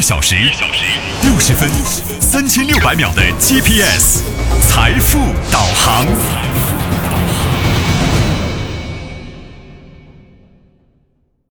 小时、六十分、三千六百秒的 GPS，财富达。